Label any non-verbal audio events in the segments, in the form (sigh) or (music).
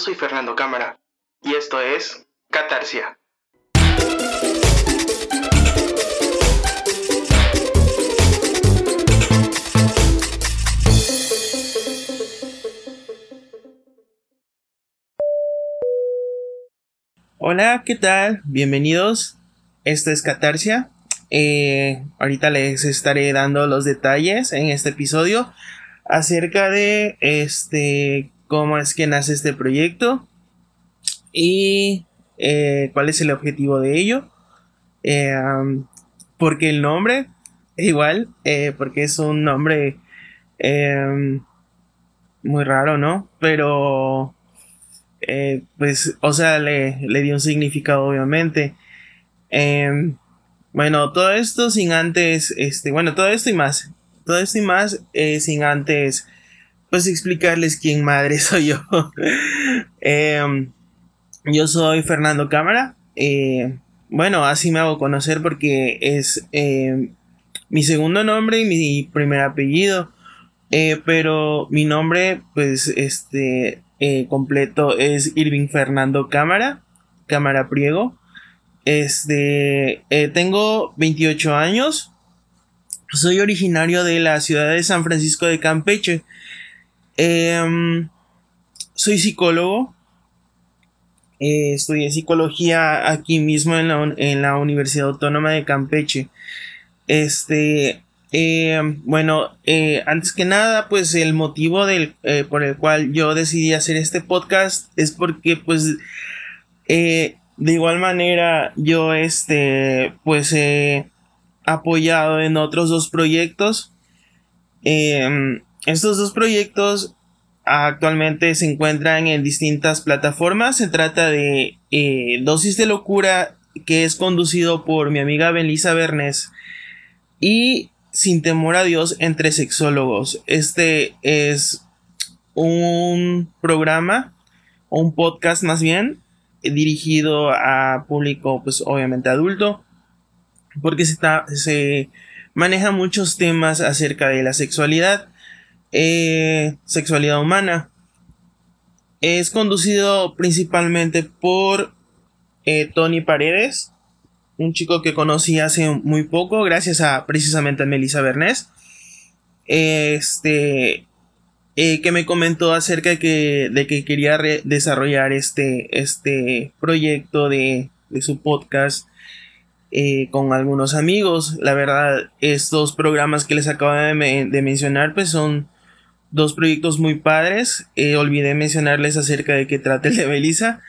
soy Fernando Cámara y esto es Catarsia. Hola, ¿qué tal? Bienvenidos. Esto es Catarsia. Eh, ahorita les estaré dando los detalles en este episodio acerca de este cómo es que nace este proyecto y eh, cuál es el objetivo de ello. Eh, porque el nombre, igual, eh, porque es un nombre muy raro, ¿no? Pero, pues, o sea, le, le dio un significado, obviamente. bueno, todo esto sin antes, este, bueno, todo esto y más, todo esto y más sin antes pues explicarles quién madre (laughs) soy yo. Em, yo soy Fernando Cámara. Eh, bueno, así me hago conocer porque es em, mi segundo nombre y mi primer apellido. Eh, pero mi nombre, pues, este, eh, completo es Irving Fernando Cámara. Cámara Priego. Este, tengo 28 años. Soy originario de la ciudad de San Francisco de Campeche. Em, soy psicólogo. Eh, estudié psicología aquí mismo en la, Universidad Autónoma de Campeche. Este, em, bueno, eh, antes que nada, pues el motivo del, eh, por el cual yo decidí hacer este podcast es porque, pues, de igual manera, yo, este, pues, he apoyado en otros dos proyectos. Em, estos dos proyectos actualmente se encuentran en distintas plataformas. Se trata de eh, Dosis de Locura, que es conducido por mi amiga Belisa Bernes, y Sin Temor a Dios entre sexólogos. Este es un programa, un podcast más bien, dirigido a público, pues obviamente adulto, porque se, se maneja muchos temas acerca de la sexualidad eh, sexualidad humana. Es conducido principalmente por eh, Tony Paredes, un chico que conocí hace muy poco, gracias a precisamente a Melissa Bernés. Este, eh, que me comentó acerca de que, de que quería desarrollar este, este proyecto de, de su podcast con algunos amigos. La verdad, estos programas que les acabo de, de mencionar, pues son dos proyectos muy padres. Eh, olvidé mencionarles acerca de qué trata el de Melissa.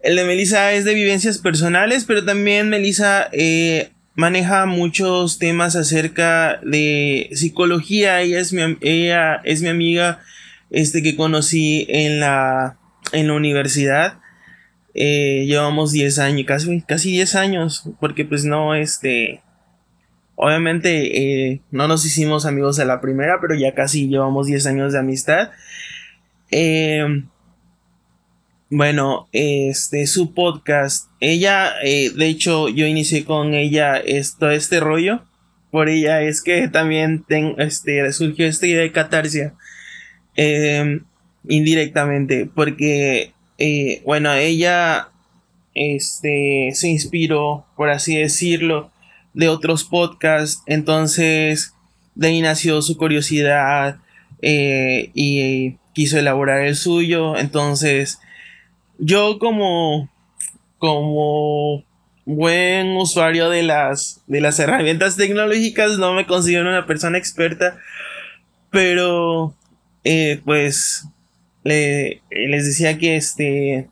El de Melissa es de vivencias personales, pero también Melissa eh, maneja muchos temas acerca de psicología. Ella es mi, ella es mi amiga este, que conocí en la, en la universidad. Eh, llevamos 10 años, casi, casi 10 años, porque pues no, este, Obviamente eh, no nos hicimos amigos a la primera, pero ya casi llevamos 10 años de amistad. Em, bueno, este, su podcast, ella, eh, de hecho, yo inicié con ella esto, este rollo. Por ella es que también este, surgió esta idea de catarsia. Em, indirectamente, porque, eh, bueno, ella, este, se inspiró, por así decirlo, de otros podcasts. Entonces, de ahí nació su curiosidad eh, y quiso elaborar el suyo. Entonces, yo como, como buen usuario de las, de las herramientas tecnológicas, no me considero una persona experta, pero, eh, pues, les decía que este,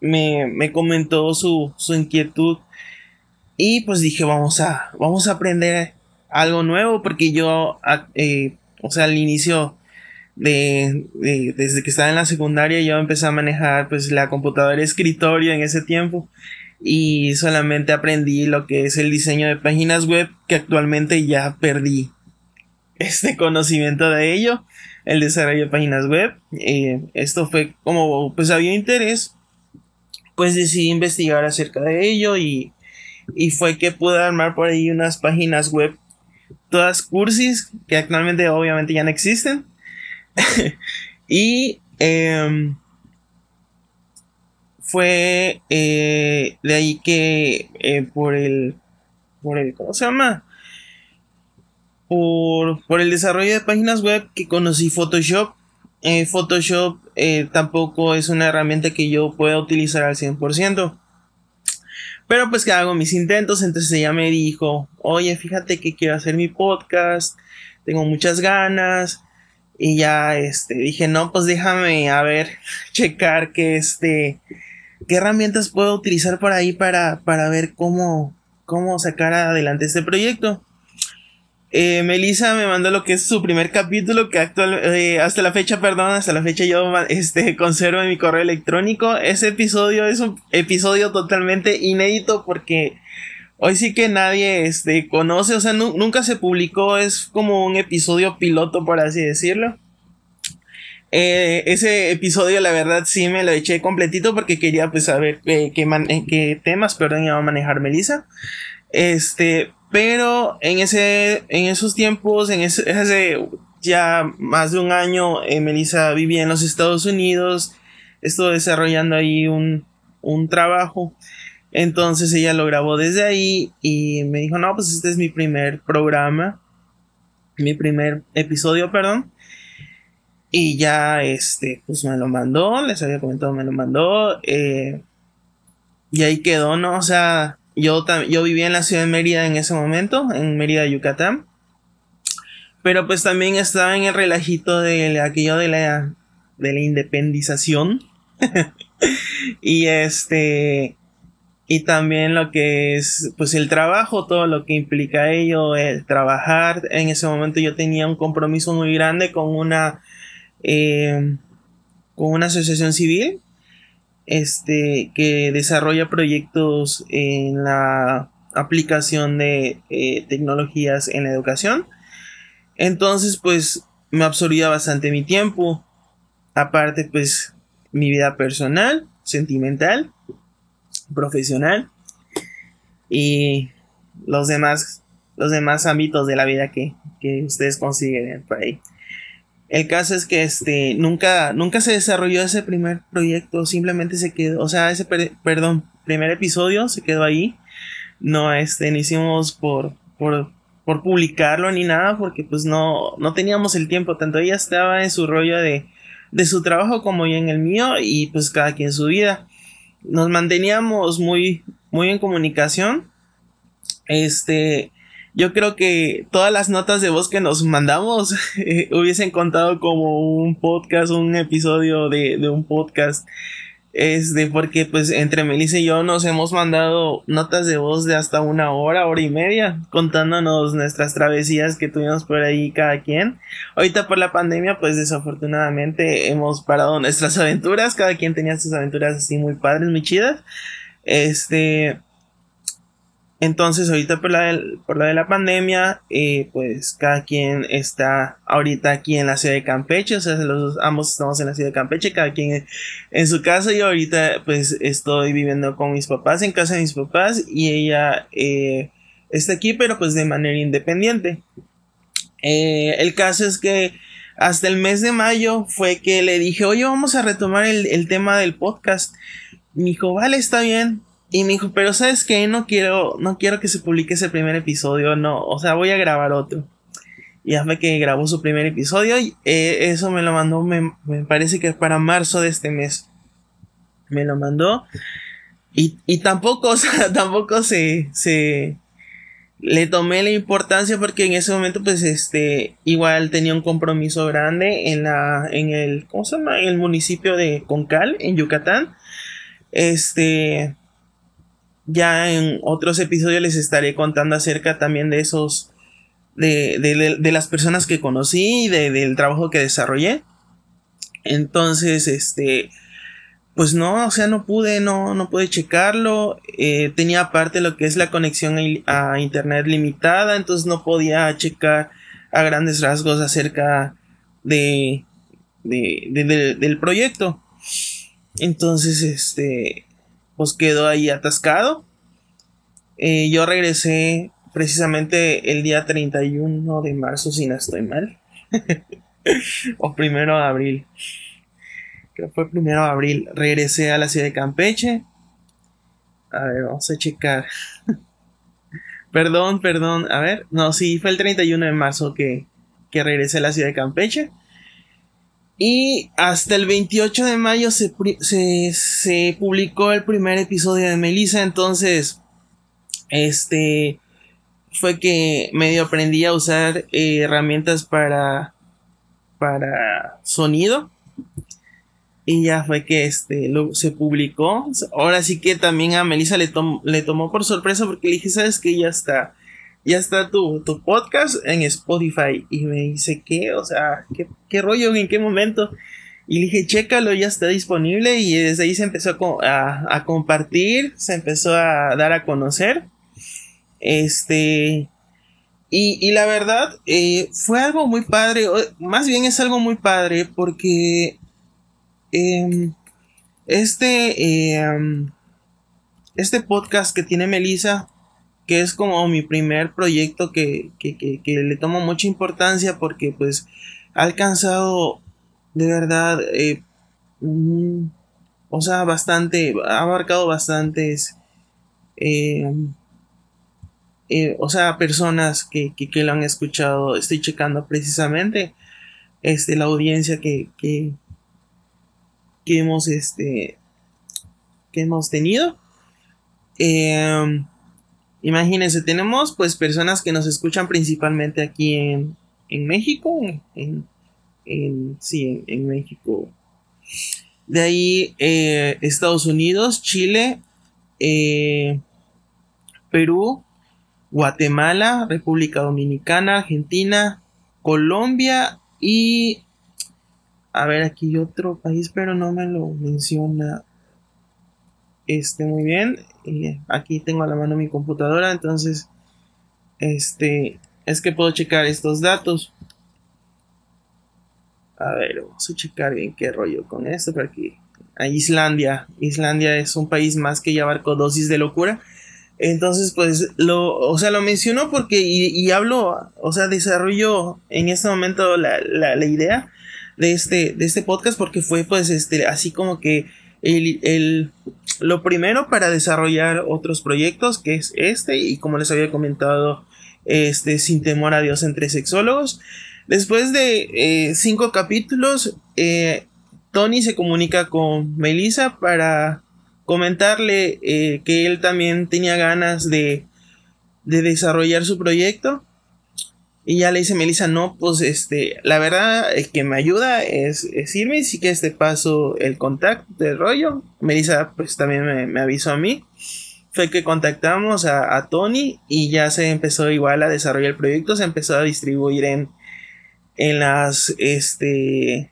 me, me comentó su, su inquietud y pues dije, vamos a, vamos a aprender algo nuevo porque yo, eh, o sea, al inicio de, desde que estaba en la secundaria, yo empecé a manejar pues la computadora escritorio en ese tiempo y solamente aprendí lo que es el diseño de páginas web que actualmente ya perdí este conocimiento de ello, el desarrollo de páginas web. Eh, esto fue como pues había interés, pues decidí investigar acerca de ello y y fue que pude armar por ahí unas páginas web todas cursis que actualmente obviamente ya no existen (laughs) y em, fue eh, de ahí que eh, por el, por el, ¿cómo se llama? Por, por el desarrollo de páginas web que conocí Photoshop. Eh, Photoshop tampoco es una herramienta que yo pueda utilizar al 100%. Pero pues que hago mis intentos, entonces ella me dijo, oye, fíjate que quiero hacer mi podcast, tengo muchas ganas. Y ya este, dije, no, pues déjame a ver, (laughs) checar que este, qué herramientas puedo utilizar por ahí para, para ver cómo, cómo sacar adelante este proyecto. Eh, Melissa me mandó lo que es su primer capítulo, que actual, eh, hasta la fecha, perdón, hasta la fecha yo este, (laughs) conservo en mi correo electrónico. Ese episodio es un episodio totalmente inédito porque hoy sí que nadie este, conoce, o sea, nunca se publicó, es como un episodio piloto, por así decirlo. Eh, ese episodio, la verdad, sí me lo eché completito porque quería pues saber qué, qué temas, perdón, iba a manejar Melissa. Este, pero en ese, en esos tiempos, en ese, hace ya más de un año, eh, Melissa vivía en los Estados Unidos, estuvo desarrollando ahí un, un trabajo. Entonces ella lo grabó desde ahí y me dijo, no, pues este es mi primer programa, mi primer episodio, perdón. Y ya, este, pues me lo mandó, les había comentado, me lo mandó. Eh, y ahí quedó, ¿no? O sea, yo, yo vivía en la ciudad de Mérida en ese momento, en Mérida, Yucatán. Pero pues también estaba en el relajito de aquello de la, de la independización. (laughs) y este, y también lo que es, pues el trabajo, todo lo que implica ello, el trabajar. En ese momento yo tenía un compromiso muy grande con una, eh, con una asociación civil este, que desarrolla proyectos en la aplicación de eh, tecnologías en la educación. Entonces, pues me absorbía bastante mi tiempo. Aparte, pues mi vida personal, sentimental, profesional y los demás, los demás ámbitos de la vida que, que ustedes consiguen por ahí. El caso es que este nunca nunca se desarrolló ese primer proyecto, simplemente se quedó, o sea, ese perdón, primer episodio se quedó ahí. No este ni hicimos por por por publicarlo ni nada porque pues no no teníamos el tiempo, tanto ella estaba en su rollo de de su trabajo como yo en el mío y pues cada quien su vida. Nos manteníamos muy muy en comunicación. Este yo creo que todas las notas de voz que nos mandamos (laughs) eh, hubiesen contado como un podcast, un episodio de, de un podcast. Es de porque pues entre Melissa y yo nos hemos mandado notas de voz de hasta una hora, hora y media, contándonos nuestras travesías que tuvimos por ahí cada quien. Ahorita por la pandemia pues desafortunadamente hemos parado nuestras (laughs) aventuras, cada quien tenía sus aventuras así muy padres, muy chidas. Este, entonces, ahorita por la, por la de la pandemia, eh, pues cada quien está ahorita aquí en la ciudad de Campeche, o sea, los, ambos estamos en la ciudad de Campeche, cada quien en su casa. y ahorita pues estoy viviendo con mis papás, en casa de mis papás, y ella eh, está aquí, pero pues de manera independiente. Eh, el caso es que hasta el mes de mayo fue que le dije, oye, vamos a retomar el, el tema del podcast. Me dijo, vale, está bien. Y me dijo, pero sabes que no quiero, no quiero que se publique ese primer episodio, no, o sea, voy a grabar otro. Y fue que grabó su primer episodio y eh, eso me lo mandó, me, parece que para marzo de este mes. Me lo mandó. Y, y tampoco, (laughs) o sea, tampoco se, se, le tomé la importancia porque en ese momento pues este igual tenía un compromiso grande en la en el ¿cómo se llama? en el municipio de Concal en Yucatán este ya en otros episodios les estaré contando acerca también de esos, de, de, de las personas que conocí y de, del trabajo que desarrollé. Entonces, este, pues no, o sea, no pude, no, no pude checarlo. Eh, tenía aparte lo que es la conexión a internet limitada, entonces no podía checar a grandes rasgos acerca de, de, del proyecto. Entonces, este, pues quedó ahí atascado. Eh, yo regresé precisamente el día 31 de marzo, si no estoy mal. (laughs) o primero de abril. que fue primero de abril, regresé a la ciudad de Campeche. A ver, vamos a checar. (laughs) perdón, perdón. A ver, no, sí, fue el 31 de marzo que, que regresé a la ciudad de Campeche. Y hasta el 28 de mayo se, se, publicó el primer episodio de Melissa. Entonces, este fue que medio aprendí a usar eh, herramientas para, para sonido. Y ya fue que este se publicó. Ahora sí que también a Melissa le, le tomó por sorpresa porque le dije, ¿sabes que Ya está ya está tu, tu, podcast en Spotify. Y me dice, ¿qué? O sea, ¿qué, ¿qué, rollo? ¿En qué momento? Y dije, chécalo, ya está disponible. Y desde ahí se empezó a, a, compartir, se empezó a dar a conocer. Este. Y, y la verdad, eh, fue algo muy padre. Más bien es algo muy padre porque. Em, este. Em, este podcast que tiene Melissa que es como mi primer proyecto que, le tomo mucha importancia porque pues ha alcanzado de verdad, eh, o sea, bastante, ha abarcado bastantes, eh, eh, o sea, personas que, que, lo han escuchado. Estoy checando precisamente este, la audiencia que, que, que hemos, este, que hemos tenido. Imagínense, tenemos pues personas que nos escuchan principalmente aquí en, México, en, sí, en, México. De ahí eh, Estados Unidos, Chile, eh, Perú, Guatemala, República Dominicana, Argentina, Colombia y... A ver, aquí otro país, pero no me lo menciona. Este, muy bien. Aquí tengo a la mano mi computadora. Entonces, este, es que puedo checar estos datos. A ver, vamos a checar bien qué rollo con esto. Para que a Islandia. Islandia es un país más que ya abarcó dosis de locura. Entonces, pues, lo, o sea, lo menciono porque, y, hablo, o sea, desarrollo en este momento la, la, la, idea de este, de este podcast porque fue, pues, este, así como que el, el, lo primero para desarrollar otros proyectos, que es este, y como les había comentado, este, sin temor a Dios entre sexólogos. Después de eh, cinco capítulos, eh, Tony se comunica con Melissa para comentarle eh, que él también tenía ganas de, de desarrollar su proyecto. Y ya le dice Melissa, no, pues este, la verdad es que me ayuda es, es irme, sí que este paso el contacto del rollo. Melissa pues también me, avisó a mí. Fue que contactamos a, Tony y ya se empezó igual a desarrollar el proyecto, se empezó a distribuir en, en las, este,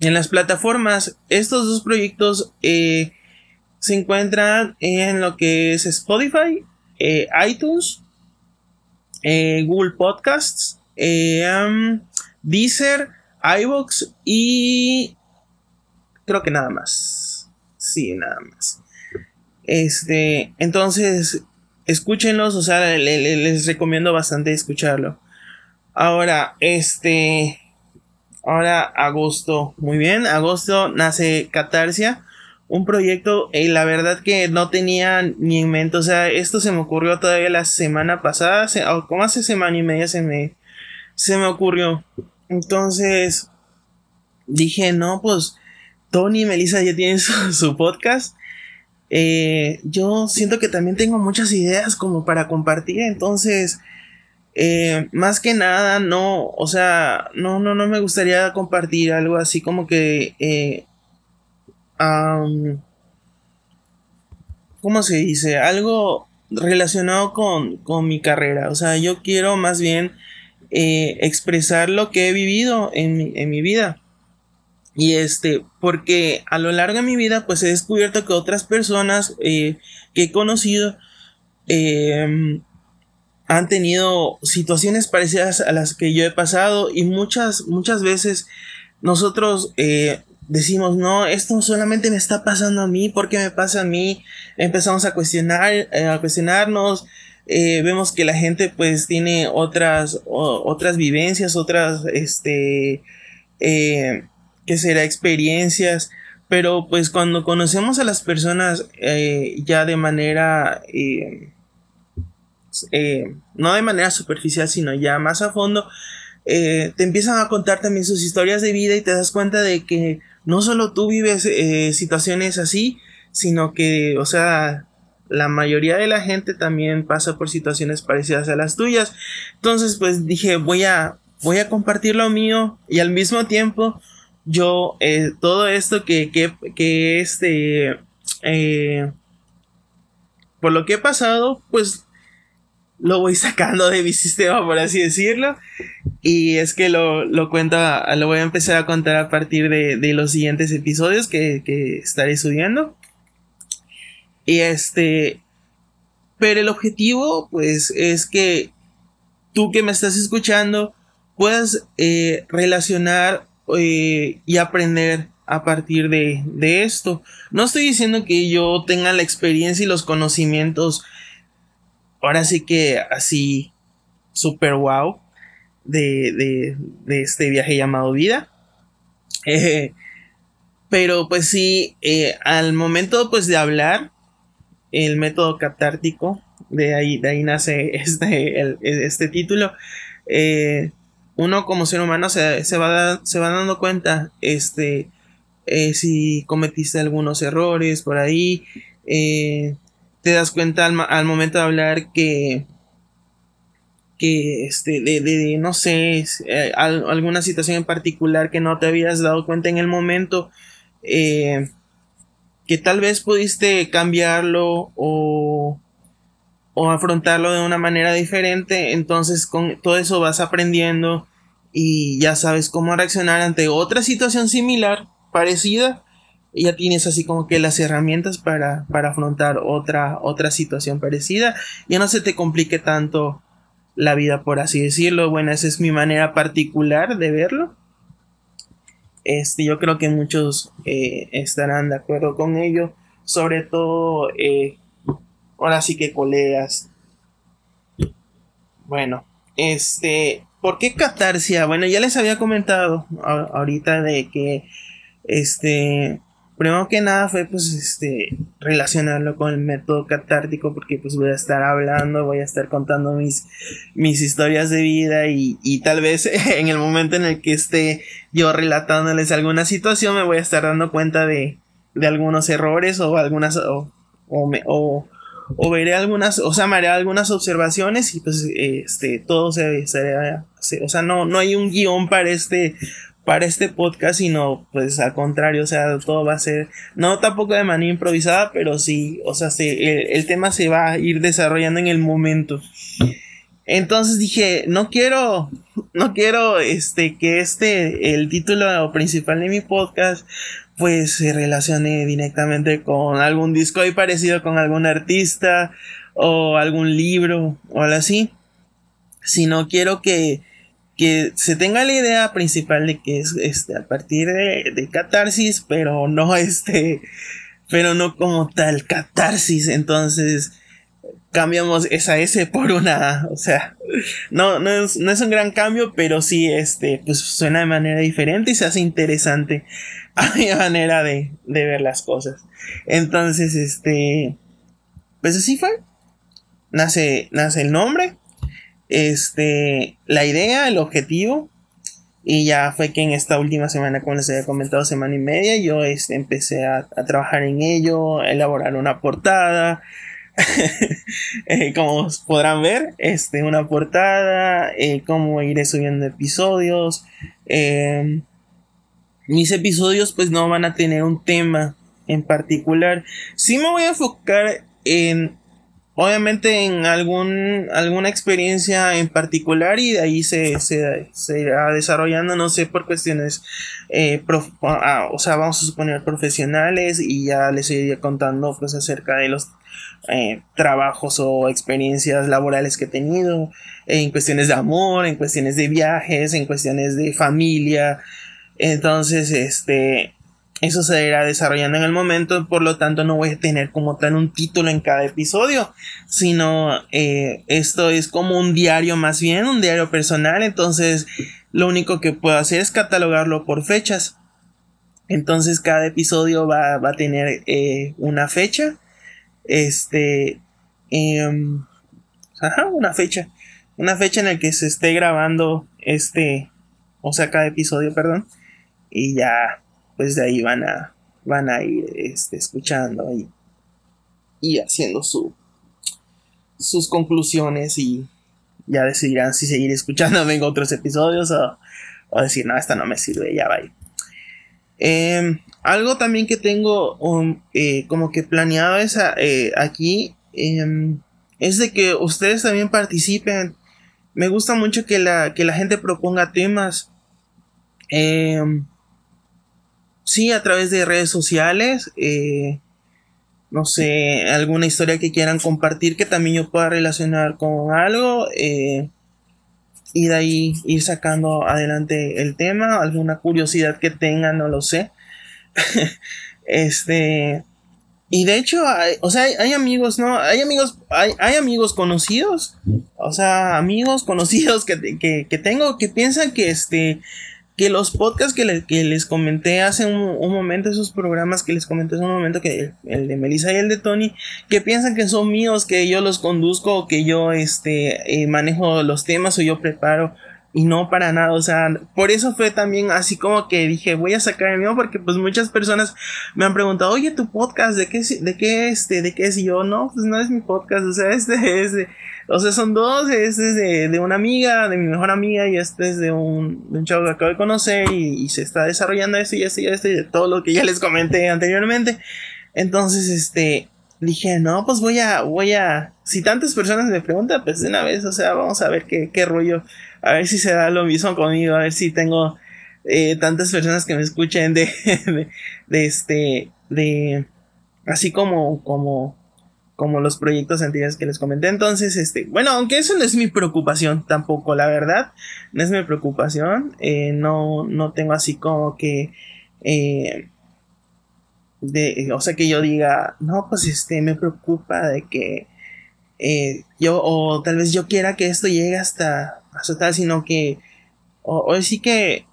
en las plataformas. Estos dos proyectos eh, se encuentran en lo que es Spotify, eh, iTunes Google Podcasts, eh, um, Deezer, iVoox y creo que nada más. Sí, nada más. Este, entonces, escúchenlos, o sea, les recomiendo bastante escucharlo. Ahora, este, ahora agosto, muy bien, agosto nace Catarsia un proyecto y la verdad que no tenía ni en mente, o sea, esto se me ocurrió todavía la semana pasada, o como hace semana y media se me, se me ocurrió. Entonces, dije, no, pues Tony y Melissa ya tienen (laughs) su, podcast. Eh, yo siento que también tengo muchas ideas como para compartir, entonces, eh, más que nada, no, o sea, no, no, no me gustaría compartir algo así como que eh, ¿cómo se dice? Algo relacionado con, mi carrera. O sea, yo quiero más bien eh, expresar lo que he vivido en mi, vida. Y este, porque a lo largo de mi vida, pues he descubierto que otras personas eh, que he conocido em, han tenido situaciones parecidas a las que yo he pasado y muchas, muchas veces nosotros eh, decimos, no, esto solamente me está pasando a mí, ¿por qué me pasa a mí? Empezamos a cuestionar, eh, a cuestionarnos, eh, vemos que la gente pues tiene otras, otras vivencias, otras, este, eh, que será experiencias, pero pues cuando conocemos a las personas ya de manera, no de manera superficial, sino ya más a fondo, te empiezan a contar también sus historias de vida y te das cuenta de que no solo tú vives situaciones así, sino que, o sea, la mayoría de la gente también pasa por situaciones parecidas a las tuyas. Entonces, pues dije, voy a, voy a compartir lo mío y al mismo tiempo yo eh, todo esto que, que, que este eh, por lo que he pasado pues lo voy sacando de mi (laughs) sistema por así decirlo y es que lo, lo cuento lo voy a empezar a contar a partir de, de los siguientes episodios que, que estaré subiendo y este pero el objetivo pues es que tú que me estás escuchando puedas eh, relacionar eh, y aprender a partir de, de, esto. No estoy diciendo que yo tenga la experiencia y los conocimientos, ahora sí que así, super wow, de, de, de este viaje llamado vida. Eh, pero pues sí, al momento pues de hablar, el método catártico, de ahí, de ahí nace (laughs) este, este título, eh, uno como ser humano se, se, va, se va dando cuenta este, eh, si cometiste algunos errores por ahí. Eh, te das cuenta al, momento de hablar que, que este, de, de no sé, eh, alguna situación en particular que no te habías dado cuenta en el momento, que tal vez pudiste cambiarlo o, o afrontarlo de una manera diferente, entonces con todo eso vas aprendiendo y ya sabes cómo reaccionar ante otra situación similar, parecida, ya tienes así como que las herramientas para, para afrontar otra, otra situación parecida, ya no se te complique tanto la vida, por así decirlo. Bueno, esa es mi manera particular de verlo. Este, yo creo que muchos eh, estarán de acuerdo con ello, sobre todo eh, ahora sí que colegas. Bueno, este, ¿por qué catarsia? Bueno, ya les había comentado ahorita de que, este, primero que nada fue pues, este, relacionarlo con el método catártico porque pues voy a estar hablando, voy a estar contando mis, mis historias de vida y, y tal vez (laughs) en el momento en el que esté yo relatándoles alguna situación me voy a estar dando cuenta de, de algunos errores o algunas, o, o, me, o o veré algunas, o sea, me haré algunas observaciones y pues este, todo se, se, o sea, no, no hay un guion para este, para este podcast, sino pues al contrario, o sea, todo va a ser, no tampoco de manera improvisada, pero sí, o sea, se, el, tema se va a ir desarrollando en el momento. Entonces dije, no quiero, no quiero, este, que este, el título principal de mi podcast pues se relacione directamente con algún disco ahí parecido con algún artista o algún libro o algo así. Sino quiero que, que se tenga la idea principal de que es este, a partir de, de catarsis, pero no (laughs) este, pero no como tal catarsis. Entonces, cambiamos esa S por una O sea, no, no es, no es un gran cambio, pero sí, este, pues suena de manera diferente y se hace interesante (laughs) a mi manera de, de ver las cosas. Entonces, este, pues así fue. Nace, nace el nombre, este, la idea, el objetivo. Y ya fue que en esta última semana, como les había comentado, semana y media, yo este, empecé a, trabajar en ello, a elaborar una portada, (laughs) eh, como podrán ver, este, una portada, eh, cómo iré subiendo episodios, eh, mis episodios pues no van a tener un tema en particular. Sí me voy a enfocar en obviamente en algún alguna experiencia en particular y de ahí se, se, se irá desarrollando no sé por cuestiones eh, ah, o sea vamos a suponer profesionales y ya les iría contando pues acerca de los eh, trabajos o experiencias laborales que he tenido en cuestiones de amor en cuestiones de viajes en cuestiones de familia. Entonces, este, eso se irá desarrollando en el momento, por lo tanto no voy a tener como tal un título en cada episodio, sino eh, esto es como un diario más bien, un diario personal, entonces lo único que puedo hacer es catalogarlo por fechas. Entonces cada episodio va, a tener eh, una fecha. Este. Em, ajá, una fecha. Una fecha en la que se esté grabando este. O sea, cada episodio, perdón. Y ya, pues de ahí van a. Van a ir este, escuchando y, y haciendo su, sus conclusiones y ya decidirán si seguir escuchándome en otros episodios o, o decir, no, esta no me sirve, ya va. Em, algo también que tengo um, eh, como que planeado es eh, aquí em, es de que ustedes también participen. Me gusta mucho que la, que la gente proponga temas. Em, sí, a través de redes sociales. Eh, no sé, alguna historia que quieran compartir que también yo pueda relacionar con algo y de ahí ir sacando adelante el tema, alguna curiosidad que tengan, no lo sé. (laughs) este, y de hecho, o sea, hay, amigos, ¿no? Hay amigos, hay, hay, amigos conocidos, o sea, amigos conocidos que, que, que tengo que piensan que este, que los podcasts que, les comenté hace un, momento, esos programas que les comenté hace un momento, que el, de Melissa y el de Tony, que piensan que son míos, que yo los conduzco, que yo este, eh, manejo los temas o yo preparo. Y no para nada, o sea, por eso fue también así como que dije, voy a sacar el mío porque pues muchas personas me han preguntado, oye, tu podcast, ¿de qué, de qué, este, de qué es? Yo, no, pues no es mi podcast, o sea, este (laughs) es de, o sea, son dos, este es de, de, una amiga, de mi mejor amiga, y este es de un, un chavo que acabo de conocer, y, se está desarrollando esto y esto y esto, y de todo lo que ya les comenté anteriormente. Entonces, este, dije, no, pues voy a, voy a, si tantas personas me preguntan, pues de una vez, o sea, vamos a ver qué, qué rollo, a ver si se da lo mismo conmigo, a ver si tengo eh, tantas personas que me escuchen de, (laughs) de, de este, de, así como, como, como los proyectos anteriores que les comenté. Entonces, este, bueno, aunque eso no es mi preocupación tampoco, la verdad, no es mi preocupación. Eh, no, no tengo así como que, eh, de, o sea, que yo diga, no, pues este, me preocupa de que eh, yo, o tal vez yo quiera que esto llegue hasta, hasta tal, sino que, o, sí que,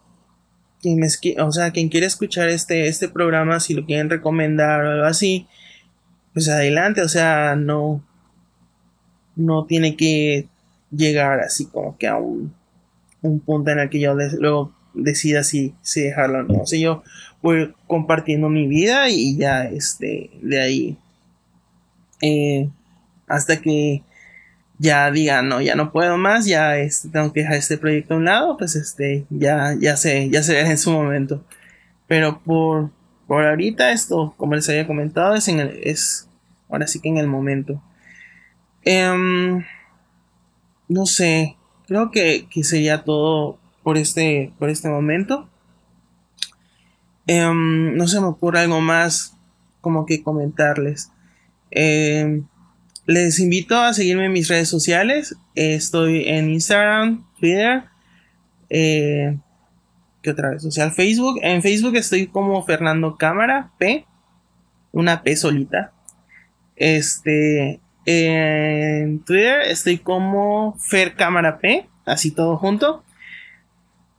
quien o sea, quien quiere escuchar este, este programa, si lo quieren recomendar o algo así, pues adelante, o sea, no, no tiene que llegar así como que a un, un punto en el que yo luego decida si, si dejarlo o no. O sea, yo voy compartiendo mi vida y ya, este, de ahí, eh, hasta que ya diga, no, ya no puedo más, ya este, tengo que dejar este proyecto a un lado, pues este, ya, ya sé, ya se verá en su momento. Pero por, por ahorita esto, como les había comentado, es, en el, es ahora sí que en el momento. Em, no sé, creo que, sería todo por este, por este momento. Em, no se me ocurre algo más como que comentarles. Em, les invito a seguirme en mis redes sociales. estoy en Instagram, Twitter. Eh, ¿Qué otra red social? Facebook. En Facebook estoy como Fernando Cámara P. Una P solita. Este. En Twitter estoy como Fer Cámara P. Así todo junto.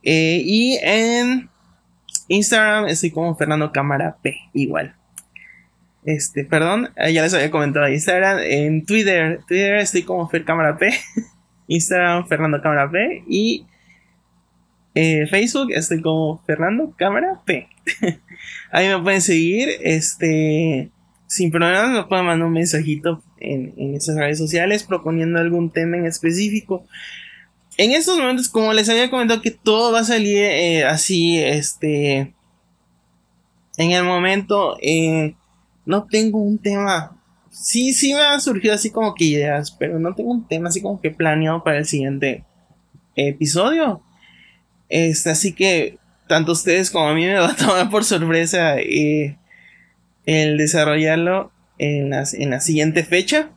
Eh, y en Instagram estoy como Fernando Cámara P. Igual. Este, perdón, eh, ya les había comentado Instagram. En Twitter, Twitter estoy como Fer Cámara P. (laughs) Instagram Fernando Cámara P. Y eh, Facebook estoy como Fernando Cámara P. (laughs) Ahí me pueden seguir. Este. Sin problemas me pueden mandar un mensajito en, en esas redes sociales proponiendo algún tema en específico. En estos momentos, como les había comentado, que todo va a salir eh, así, este. En el momento, eh, no tengo un tema. Sí, sí me han surgido así como que ideas, pero no tengo un tema así como que planeado para el siguiente episodio. Este, así que tanto ustedes como a mí me (laughs) va a tomar por sorpresa eh, el desarrollarlo en la, en la siguiente fecha.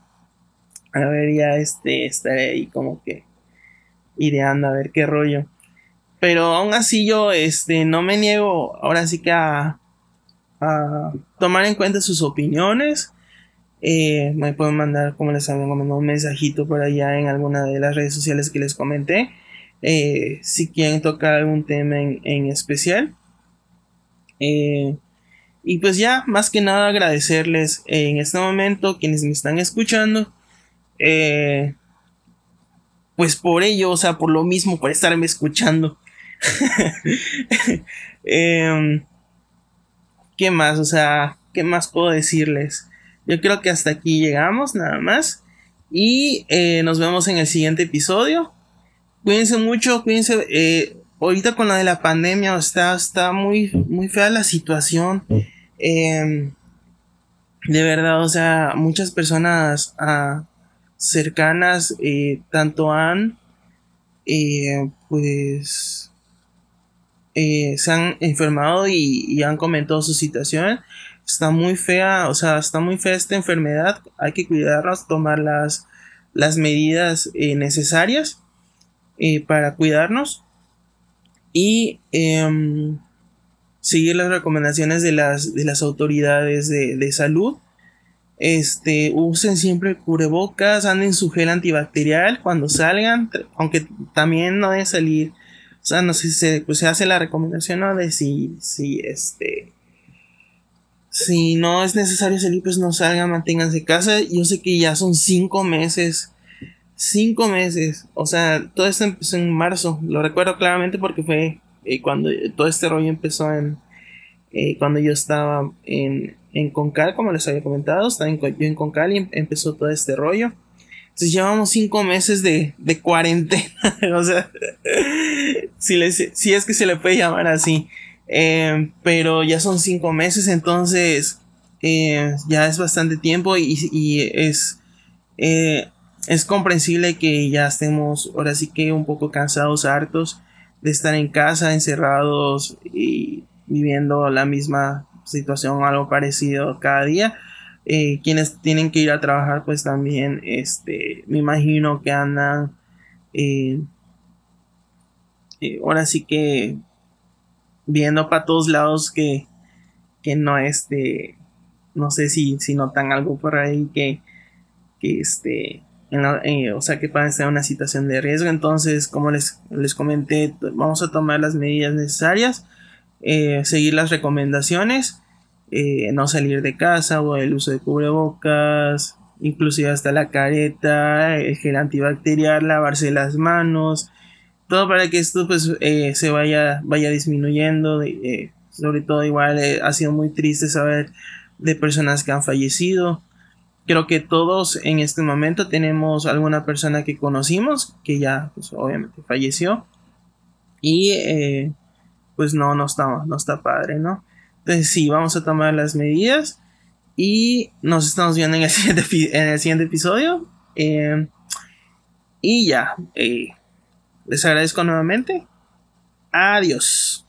A ver, ya este, estaré ahí como que ideando a ver qué rollo. Pero aún así yo este, no me niego ahora sí que a, tomar en cuenta sus opiniones. Eh, me pueden mandar, como les había comentado, un mensajito por allá en alguna de las redes sociales que les comenté. Eh, si quieren tocar algún tema en, especial. Eh, y pues ya, más que nada agradecerles en este momento quienes me están escuchando. Eh, pues por ello, o sea, por lo mismo, por estarme escuchando. (laughs) Em, ¿Qué más? O sea, ¿qué más puedo decirles? Yo creo que hasta aquí llegamos, nada más. Y eh, nos vemos en el siguiente episodio. Cuídense mucho, cuídense. Eh, ahorita con la de la pandemia está, está muy, muy fea la situación. Em, de verdad, o sea, muchas personas ah, cercanas, eh, tanto han, pues, se han enfermado y, y, han comentado su situación. Está muy fea, o sea, está muy fea esta enfermedad, hay que cuidarnos, tomar las, las medidas eh, necesarias eh, para cuidarnos. Y em, seguir las recomendaciones de las, de las autoridades de, salud. Este, usen siempre cubrebocas, anden su gel antibacterial cuando salgan, aunque también no deben salir, o sea, no sé si se, pues se hace la recomendación ¿no? de si, si este, si no es necesario salir, pues no salgan, manténganse en casa. Yo sé que ya son cinco meses. Cinco meses. O sea, todo esto empezó en marzo. Lo recuerdo claramente porque fue eh, cuando todo este rollo empezó en. Eh, cuando yo estaba en, en Concal, como les había comentado. Estaba en, yo en Concal y em, empezó todo este rollo. Entonces llevamos cinco meses de, de cuarentena. (laughs) o sea, si, les, si es que se le puede llamar así. Eh, pero ya son cinco meses, entonces eh, ya es bastante tiempo y, es, eh, es comprensible que ya estemos ahora sí que un poco cansados, hartos de estar en casa, encerrados y viviendo la misma situación, algo parecido cada día. quienes tienen que ir a trabajar, pues también, este, me imagino que andan, ahora sí que viendo para todos lados que, que no este, no sé si, si notan algo por ahí que, que este, o sea que pueden estar en una situación de riesgo. Entonces, como les, les comenté, vamos a tomar las medidas necesarias, eh, seguir las recomendaciones, eh, no salir de casa o el uso de cubrebocas, inclusive hasta la careta, el gel antibacterial, lavarse las manos, todo para que esto pues eh, se vaya, vaya disminuyendo. Sobre todo igual ha sido muy triste saber de personas que han fallecido. Creo que todos en este momento tenemos alguna persona que conocimos que ya pues, obviamente falleció. Y pues no, no está, no está padre, ¿no? Entonces sí, vamos a tomar las medidas. Y nos estamos viendo en el (laughs) siguiente, en el siguiente episodio. y ya. Les agradezco nuevamente. Adiós.